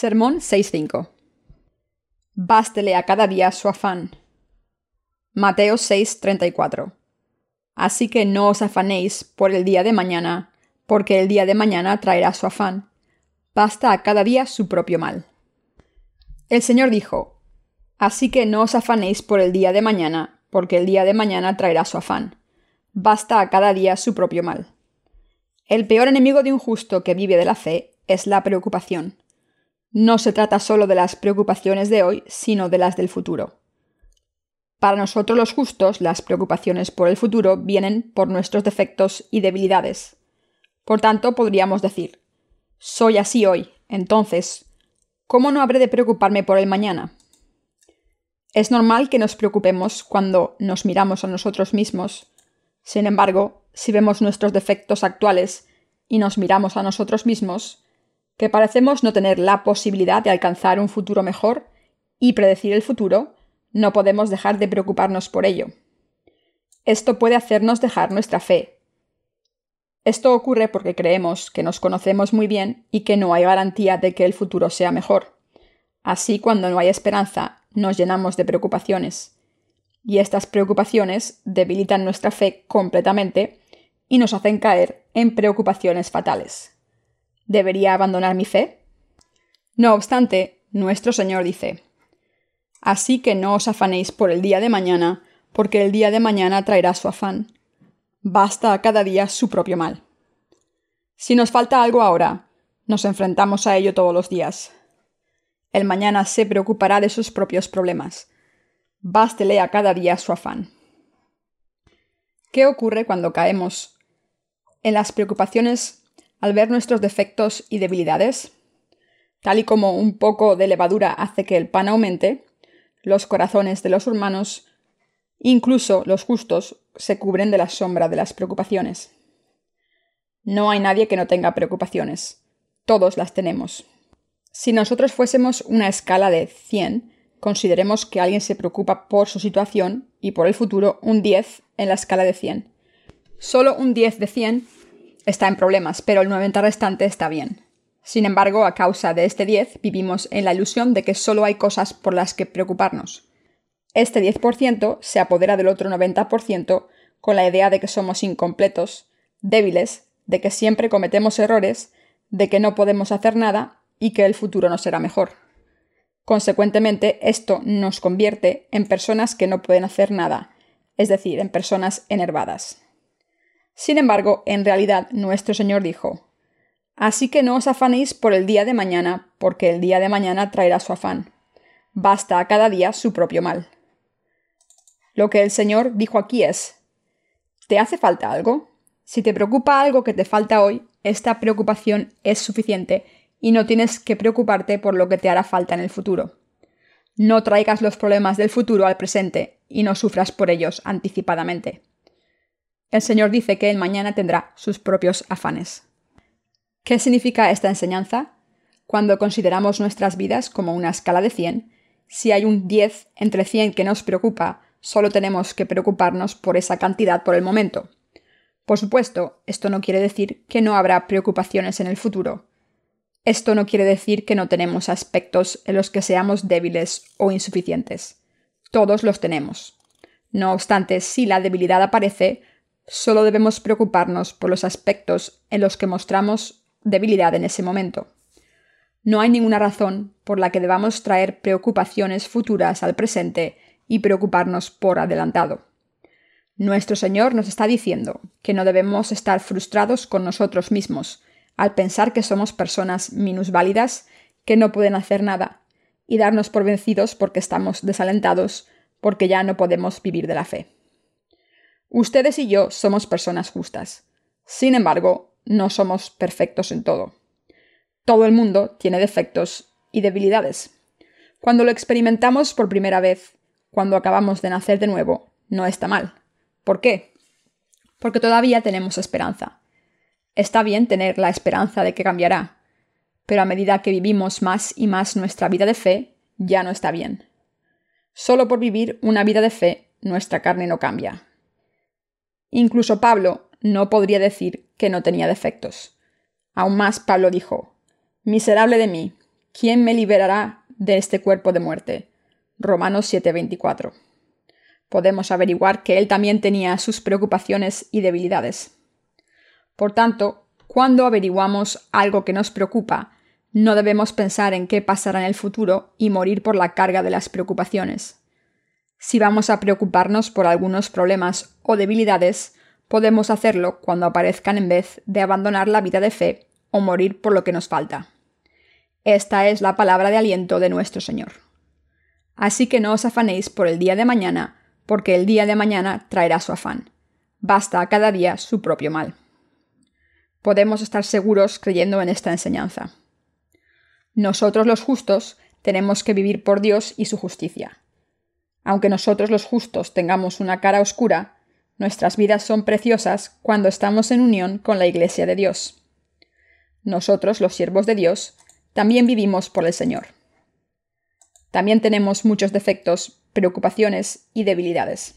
Sermón 6.5 Bástele a cada día su afán. Mateo 6:34 Así que no os afanéis por el día de mañana, porque el día de mañana traerá su afán. Basta a cada día su propio mal. El Señor dijo, Así que no os afanéis por el día de mañana, porque el día de mañana traerá su afán. Basta a cada día su propio mal. El peor enemigo de un justo que vive de la fe es la preocupación. No se trata solo de las preocupaciones de hoy, sino de las del futuro. Para nosotros los justos, las preocupaciones por el futuro vienen por nuestros defectos y debilidades. Por tanto, podríamos decir, soy así hoy, entonces, ¿cómo no habré de preocuparme por el mañana? Es normal que nos preocupemos cuando nos miramos a nosotros mismos. Sin embargo, si vemos nuestros defectos actuales y nos miramos a nosotros mismos, que parecemos no tener la posibilidad de alcanzar un futuro mejor y predecir el futuro, no podemos dejar de preocuparnos por ello. Esto puede hacernos dejar nuestra fe. Esto ocurre porque creemos que nos conocemos muy bien y que no hay garantía de que el futuro sea mejor. Así, cuando no hay esperanza, nos llenamos de preocupaciones. Y estas preocupaciones debilitan nuestra fe completamente y nos hacen caer en preocupaciones fatales. ¿Debería abandonar mi fe? No obstante, nuestro Señor dice, Así que no os afanéis por el día de mañana, porque el día de mañana traerá su afán. Basta a cada día su propio mal. Si nos falta algo ahora, nos enfrentamos a ello todos los días. El mañana se preocupará de sus propios problemas. Bástele a cada día su afán. ¿Qué ocurre cuando caemos en las preocupaciones al ver nuestros defectos y debilidades? Tal y como un poco de levadura hace que el pan aumente, los corazones de los humanos, incluso los justos, se cubren de la sombra de las preocupaciones. No hay nadie que no tenga preocupaciones. Todos las tenemos. Si nosotros fuésemos una escala de 100, consideremos que alguien se preocupa por su situación y por el futuro un 10 en la escala de 100. Solo un 10 de 100 está en problemas, pero el 90 restante está bien. Sin embargo, a causa de este 10, vivimos en la ilusión de que solo hay cosas por las que preocuparnos. Este 10% se apodera del otro 90% con la idea de que somos incompletos, débiles, de que siempre cometemos errores, de que no podemos hacer nada y que el futuro no será mejor. Consecuentemente, esto nos convierte en personas que no pueden hacer nada, es decir, en personas enervadas. Sin embargo, en realidad nuestro Señor dijo, Así que no os afanéis por el día de mañana, porque el día de mañana traerá su afán. Basta a cada día su propio mal. Lo que el Señor dijo aquí es, ¿te hace falta algo? Si te preocupa algo que te falta hoy, esta preocupación es suficiente y no tienes que preocuparte por lo que te hará falta en el futuro. No traigas los problemas del futuro al presente y no sufras por ellos anticipadamente. El Señor dice que el mañana tendrá sus propios afanes. ¿Qué significa esta enseñanza? Cuando consideramos nuestras vidas como una escala de 100, si hay un 10 entre 100 que nos preocupa, solo tenemos que preocuparnos por esa cantidad por el momento. Por supuesto, esto no quiere decir que no habrá preocupaciones en el futuro. Esto no quiere decir que no tenemos aspectos en los que seamos débiles o insuficientes. Todos los tenemos. No obstante, si la debilidad aparece, solo debemos preocuparnos por los aspectos en los que mostramos debilidad en ese momento. No hay ninguna razón por la que debamos traer preocupaciones futuras al presente y preocuparnos por adelantado. Nuestro Señor nos está diciendo que no debemos estar frustrados con nosotros mismos al pensar que somos personas minusválidas que no pueden hacer nada y darnos por vencidos porque estamos desalentados porque ya no podemos vivir de la fe. Ustedes y yo somos personas justas. Sin embargo, no somos perfectos en todo. Todo el mundo tiene defectos y debilidades. Cuando lo experimentamos por primera vez, cuando acabamos de nacer de nuevo, no está mal. ¿Por qué? Porque todavía tenemos esperanza. Está bien tener la esperanza de que cambiará, pero a medida que vivimos más y más nuestra vida de fe, ya no está bien. Solo por vivir una vida de fe, nuestra carne no cambia. Incluso Pablo, no podría decir que no tenía defectos. Aún más Pablo dijo, Miserable de mí, ¿quién me liberará de este cuerpo de muerte? Romanos 7:24. Podemos averiguar que él también tenía sus preocupaciones y debilidades. Por tanto, cuando averiguamos algo que nos preocupa, no debemos pensar en qué pasará en el futuro y morir por la carga de las preocupaciones. Si vamos a preocuparnos por algunos problemas o debilidades, podemos hacerlo cuando aparezcan en vez de abandonar la vida de fe o morir por lo que nos falta. Esta es la palabra de aliento de nuestro Señor. Así que no os afanéis por el día de mañana, porque el día de mañana traerá su afán. Basta a cada día su propio mal. Podemos estar seguros creyendo en esta enseñanza. Nosotros los justos tenemos que vivir por Dios y su justicia. Aunque nosotros los justos tengamos una cara oscura, nuestras vidas son preciosas cuando estamos en unión con la Iglesia de Dios. Nosotros, los siervos de Dios, también vivimos por el Señor. También tenemos muchos defectos, preocupaciones y debilidades.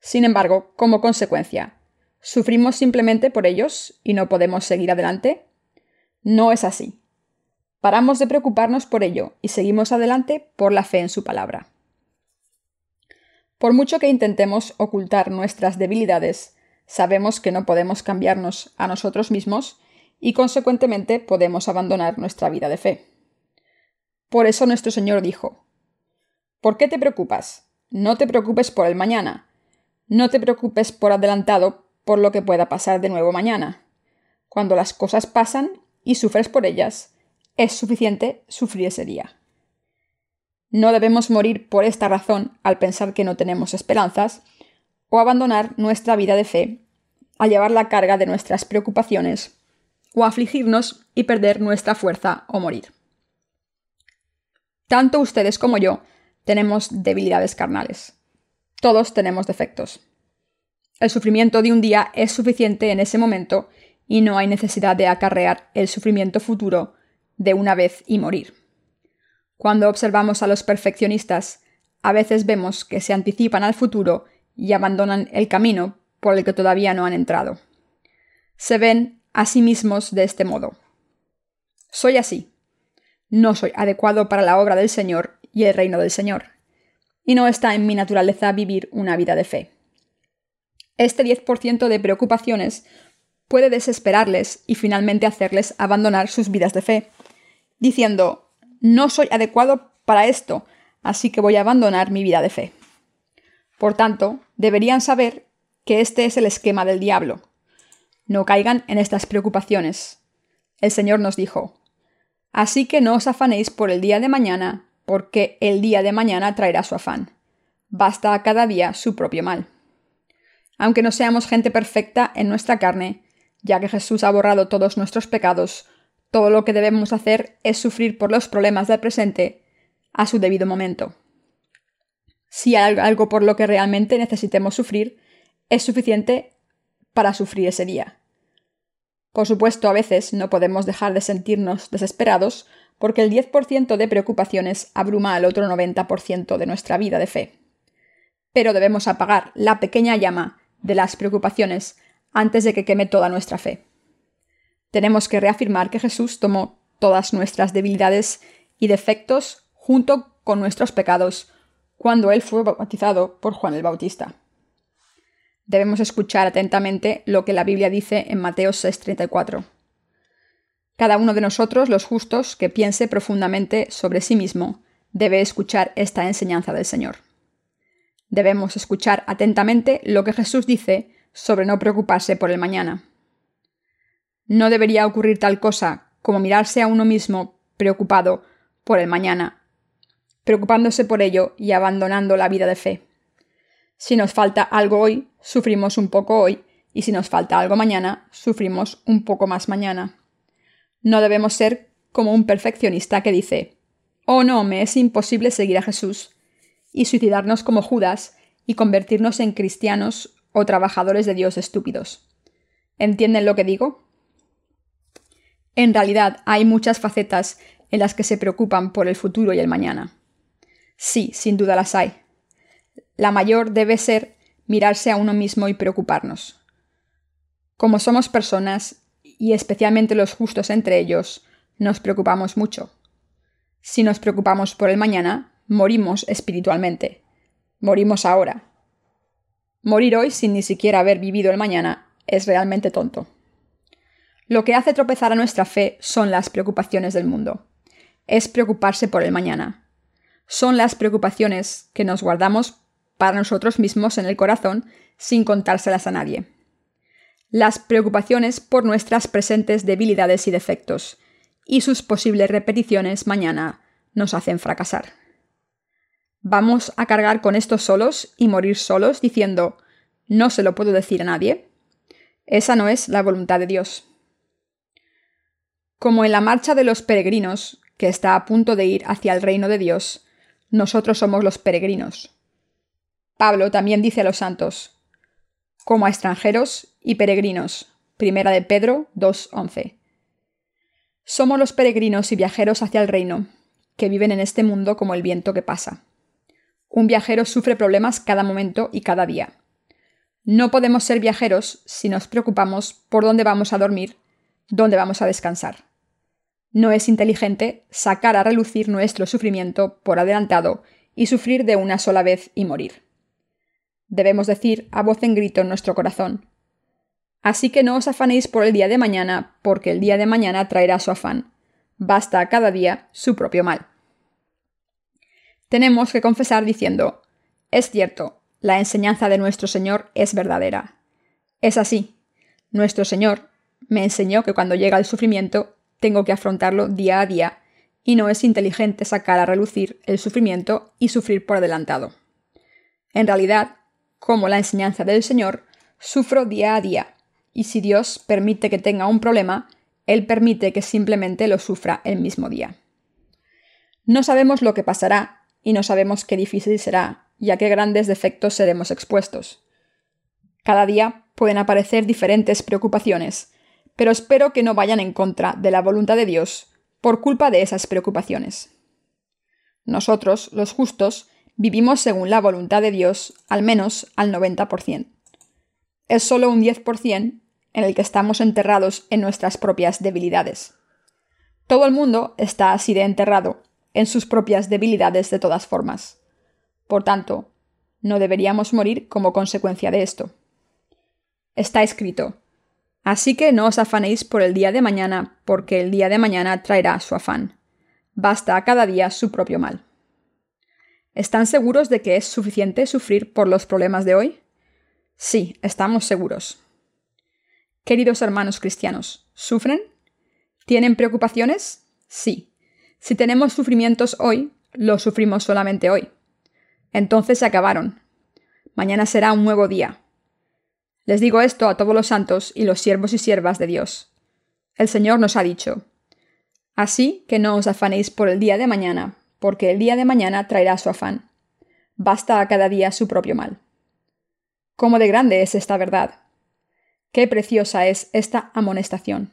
Sin embargo, como consecuencia, ¿sufrimos simplemente por ellos y no podemos seguir adelante? No es así. Paramos de preocuparnos por ello y seguimos adelante por la fe en su palabra. Por mucho que intentemos ocultar nuestras debilidades, sabemos que no podemos cambiarnos a nosotros mismos y consecuentemente podemos abandonar nuestra vida de fe. Por eso nuestro Señor dijo, ¿Por qué te preocupas? No te preocupes por el mañana. No te preocupes por adelantado por lo que pueda pasar de nuevo mañana. Cuando las cosas pasan y sufres por ellas, es suficiente sufrir ese día. No debemos morir por esta razón al pensar que no tenemos esperanzas, o abandonar nuestra vida de fe al llevar la carga de nuestras preocupaciones, o afligirnos y perder nuestra fuerza o morir. Tanto ustedes como yo tenemos debilidades carnales. Todos tenemos defectos. El sufrimiento de un día es suficiente en ese momento y no hay necesidad de acarrear el sufrimiento futuro de una vez y morir. Cuando observamos a los perfeccionistas, a veces vemos que se anticipan al futuro y abandonan el camino por el que todavía no han entrado. Se ven a sí mismos de este modo. Soy así. No soy adecuado para la obra del Señor y el reino del Señor. Y no está en mi naturaleza vivir una vida de fe. Este 10% de preocupaciones puede desesperarles y finalmente hacerles abandonar sus vidas de fe, diciendo, no soy adecuado para esto, así que voy a abandonar mi vida de fe. Por tanto, deberían saber que este es el esquema del diablo. No caigan en estas preocupaciones. El Señor nos dijo, Así que no os afanéis por el día de mañana, porque el día de mañana traerá su afán. Basta a cada día su propio mal. Aunque no seamos gente perfecta en nuestra carne, ya que Jesús ha borrado todos nuestros pecados, todo lo que debemos hacer es sufrir por los problemas del presente a su debido momento. Si hay algo por lo que realmente necesitemos sufrir, es suficiente para sufrir ese día. Por supuesto, a veces no podemos dejar de sentirnos desesperados porque el 10% de preocupaciones abruma al otro 90% de nuestra vida de fe. Pero debemos apagar la pequeña llama de las preocupaciones antes de que queme toda nuestra fe tenemos que reafirmar que Jesús tomó todas nuestras debilidades y defectos junto con nuestros pecados cuando Él fue bautizado por Juan el Bautista. Debemos escuchar atentamente lo que la Biblia dice en Mateo 6:34. Cada uno de nosotros, los justos, que piense profundamente sobre sí mismo, debe escuchar esta enseñanza del Señor. Debemos escuchar atentamente lo que Jesús dice sobre no preocuparse por el mañana. No debería ocurrir tal cosa como mirarse a uno mismo preocupado por el mañana, preocupándose por ello y abandonando la vida de fe. Si nos falta algo hoy, sufrimos un poco hoy, y si nos falta algo mañana, sufrimos un poco más mañana. No debemos ser como un perfeccionista que dice, oh no, me es imposible seguir a Jesús, y suicidarnos como Judas y convertirnos en cristianos o trabajadores de Dios estúpidos. ¿Entienden lo que digo? En realidad hay muchas facetas en las que se preocupan por el futuro y el mañana. Sí, sin duda las hay. La mayor debe ser mirarse a uno mismo y preocuparnos. Como somos personas, y especialmente los justos entre ellos, nos preocupamos mucho. Si nos preocupamos por el mañana, morimos espiritualmente. Morimos ahora. Morir hoy sin ni siquiera haber vivido el mañana es realmente tonto. Lo que hace tropezar a nuestra fe son las preocupaciones del mundo. Es preocuparse por el mañana. Son las preocupaciones que nos guardamos para nosotros mismos en el corazón sin contárselas a nadie. Las preocupaciones por nuestras presentes debilidades y defectos, y sus posibles repeticiones mañana nos hacen fracasar. ¿Vamos a cargar con esto solos y morir solos diciendo no se lo puedo decir a nadie? Esa no es la voluntad de Dios. Como en la marcha de los peregrinos, que está a punto de ir hacia el reino de Dios, nosotros somos los peregrinos. Pablo también dice a los santos, como a extranjeros y peregrinos. Primera de Pedro 2.11. Somos los peregrinos y viajeros hacia el reino, que viven en este mundo como el viento que pasa. Un viajero sufre problemas cada momento y cada día. No podemos ser viajeros si nos preocupamos por dónde vamos a dormir, dónde vamos a descansar. No es inteligente sacar a relucir nuestro sufrimiento por adelantado y sufrir de una sola vez y morir. Debemos decir a voz en grito en nuestro corazón, Así que no os afanéis por el día de mañana, porque el día de mañana traerá su afán. Basta cada día su propio mal. Tenemos que confesar diciendo, es cierto, la enseñanza de nuestro Señor es verdadera. Es así. Nuestro Señor me enseñó que cuando llega el sufrimiento tengo que afrontarlo día a día, y no es inteligente sacar a relucir el sufrimiento y sufrir por adelantado. En realidad, como la enseñanza del Señor, sufro día a día, y si Dios permite que tenga un problema, Él permite que simplemente lo sufra el mismo día. No sabemos lo que pasará y no sabemos qué difícil será y a qué grandes defectos seremos expuestos. Cada día pueden aparecer diferentes preocupaciones, pero espero que no vayan en contra de la voluntad de Dios por culpa de esas preocupaciones. Nosotros, los justos, vivimos según la voluntad de Dios al menos al 90%. Es solo un 10% en el que estamos enterrados en nuestras propias debilidades. Todo el mundo está así de enterrado en sus propias debilidades de todas formas. Por tanto, no deberíamos morir como consecuencia de esto. Está escrito, Así que no os afanéis por el día de mañana, porque el día de mañana traerá su afán. Basta a cada día su propio mal. ¿Están seguros de que es suficiente sufrir por los problemas de hoy? Sí, estamos seguros. Queridos hermanos cristianos, ¿sufren? ¿Tienen preocupaciones? Sí. Si tenemos sufrimientos hoy, los sufrimos solamente hoy. Entonces se acabaron. Mañana será un nuevo día. Les digo esto a todos los santos y los siervos y siervas de Dios. El Señor nos ha dicho, Así que no os afanéis por el día de mañana, porque el día de mañana traerá su afán. Basta a cada día su propio mal. ¿Cómo de grande es esta verdad? Qué preciosa es esta amonestación.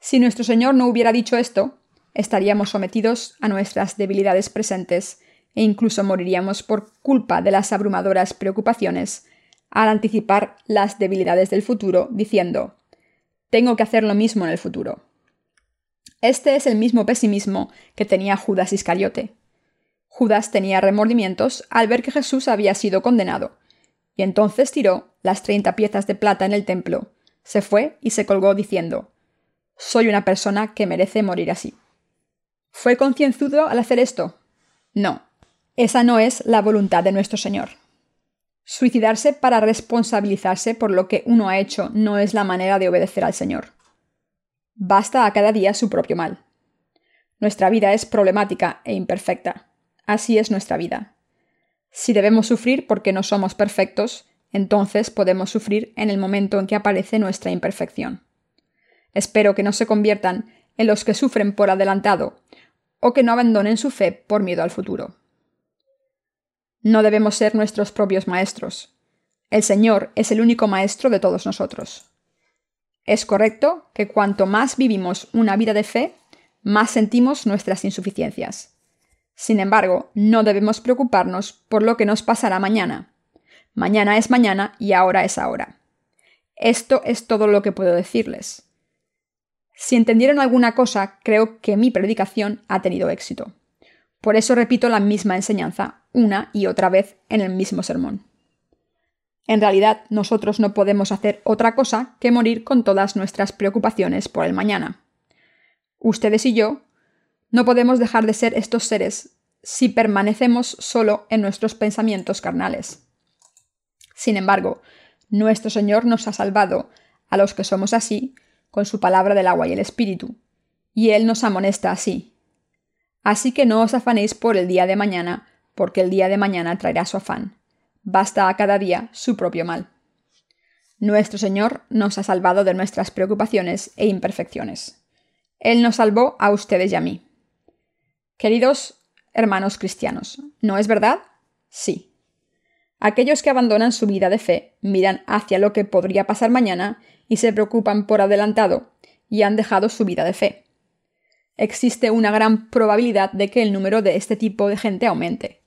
Si nuestro Señor no hubiera dicho esto, estaríamos sometidos a nuestras debilidades presentes e incluso moriríamos por culpa de las abrumadoras preocupaciones al anticipar las debilidades del futuro, diciendo, tengo que hacer lo mismo en el futuro. Este es el mismo pesimismo que tenía Judas Iscariote. Judas tenía remordimientos al ver que Jesús había sido condenado, y entonces tiró las treinta piezas de plata en el templo, se fue y se colgó diciendo, Soy una persona que merece morir así. ¿Fue concienzudo al hacer esto? No, esa no es la voluntad de nuestro Señor. Suicidarse para responsabilizarse por lo que uno ha hecho no es la manera de obedecer al Señor. Basta a cada día su propio mal. Nuestra vida es problemática e imperfecta. Así es nuestra vida. Si debemos sufrir porque no somos perfectos, entonces podemos sufrir en el momento en que aparece nuestra imperfección. Espero que no se conviertan en los que sufren por adelantado o que no abandonen su fe por miedo al futuro. No debemos ser nuestros propios maestros. El Señor es el único maestro de todos nosotros. Es correcto que cuanto más vivimos una vida de fe, más sentimos nuestras insuficiencias. Sin embargo, no debemos preocuparnos por lo que nos pasará mañana. Mañana es mañana y ahora es ahora. Esto es todo lo que puedo decirles. Si entendieron alguna cosa, creo que mi predicación ha tenido éxito. Por eso repito la misma enseñanza una y otra vez en el mismo sermón. En realidad, nosotros no podemos hacer otra cosa que morir con todas nuestras preocupaciones por el mañana. Ustedes y yo no podemos dejar de ser estos seres si permanecemos solo en nuestros pensamientos carnales. Sin embargo, nuestro Señor nos ha salvado a los que somos así con su palabra del agua y el espíritu, y Él nos amonesta así. Así que no os afanéis por el día de mañana, porque el día de mañana traerá su afán. Basta a cada día su propio mal. Nuestro Señor nos ha salvado de nuestras preocupaciones e imperfecciones. Él nos salvó a ustedes y a mí. Queridos hermanos cristianos, ¿no es verdad? Sí. Aquellos que abandonan su vida de fe miran hacia lo que podría pasar mañana y se preocupan por adelantado y han dejado su vida de fe. Existe una gran probabilidad de que el número de este tipo de gente aumente.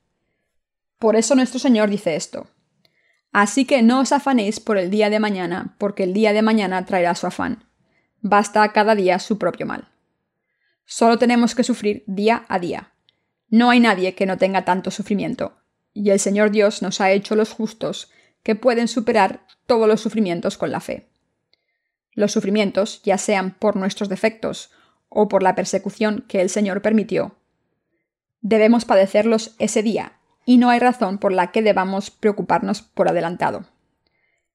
Por eso nuestro Señor dice esto. Así que no os afanéis por el día de mañana, porque el día de mañana traerá su afán. Basta cada día su propio mal. Solo tenemos que sufrir día a día. No hay nadie que no tenga tanto sufrimiento, y el Señor Dios nos ha hecho los justos que pueden superar todos los sufrimientos con la fe. Los sufrimientos, ya sean por nuestros defectos o por la persecución que el Señor permitió, debemos padecerlos ese día, y no hay razón por la que debamos preocuparnos por adelantado.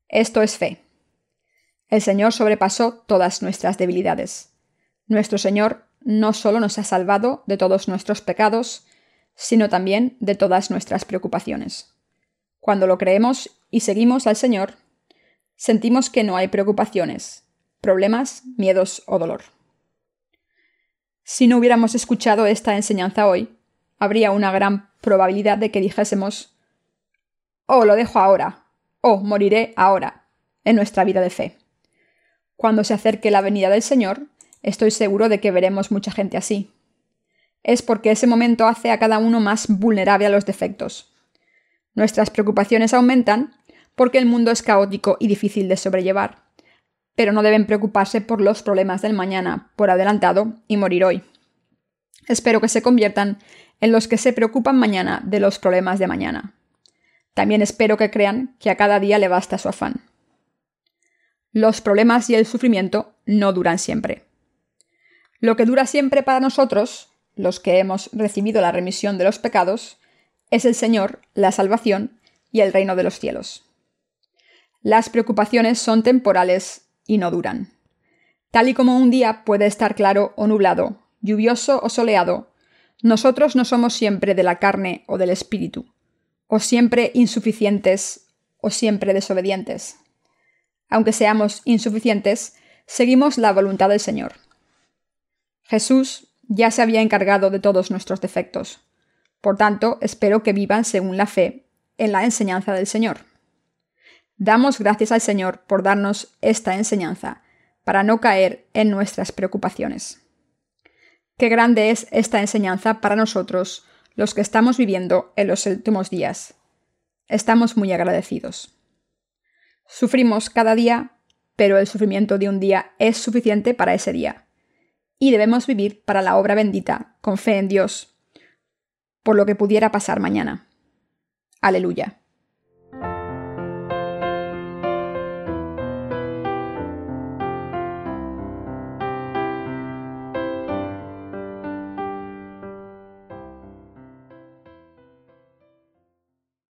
Esto es fe. El Señor sobrepasó todas nuestras debilidades. Nuestro Señor no solo nos ha salvado de todos nuestros pecados, sino también de todas nuestras preocupaciones. Cuando lo creemos y seguimos al Señor, sentimos que no hay preocupaciones, problemas, miedos o dolor. Si no hubiéramos escuchado esta enseñanza hoy, habría una gran probabilidad de que dijésemos, oh, lo dejo ahora, oh, moriré ahora, en nuestra vida de fe. Cuando se acerque la venida del Señor, estoy seguro de que veremos mucha gente así. Es porque ese momento hace a cada uno más vulnerable a los defectos. Nuestras preocupaciones aumentan porque el mundo es caótico y difícil de sobrellevar, pero no deben preocuparse por los problemas del mañana por adelantado y morir hoy. Espero que se conviertan en los que se preocupan mañana de los problemas de mañana. También espero que crean que a cada día le basta su afán. Los problemas y el sufrimiento no duran siempre. Lo que dura siempre para nosotros, los que hemos recibido la remisión de los pecados, es el Señor, la salvación y el reino de los cielos. Las preocupaciones son temporales y no duran. Tal y como un día puede estar claro o nublado, lluvioso o soleado, nosotros no somos siempre de la carne o del espíritu, o siempre insuficientes o siempre desobedientes. Aunque seamos insuficientes, seguimos la voluntad del Señor. Jesús ya se había encargado de todos nuestros defectos. Por tanto, espero que vivan según la fe en la enseñanza del Señor. Damos gracias al Señor por darnos esta enseñanza, para no caer en nuestras preocupaciones. Qué grande es esta enseñanza para nosotros, los que estamos viviendo en los últimos días. Estamos muy agradecidos. Sufrimos cada día, pero el sufrimiento de un día es suficiente para ese día. Y debemos vivir para la obra bendita, con fe en Dios, por lo que pudiera pasar mañana. Aleluya.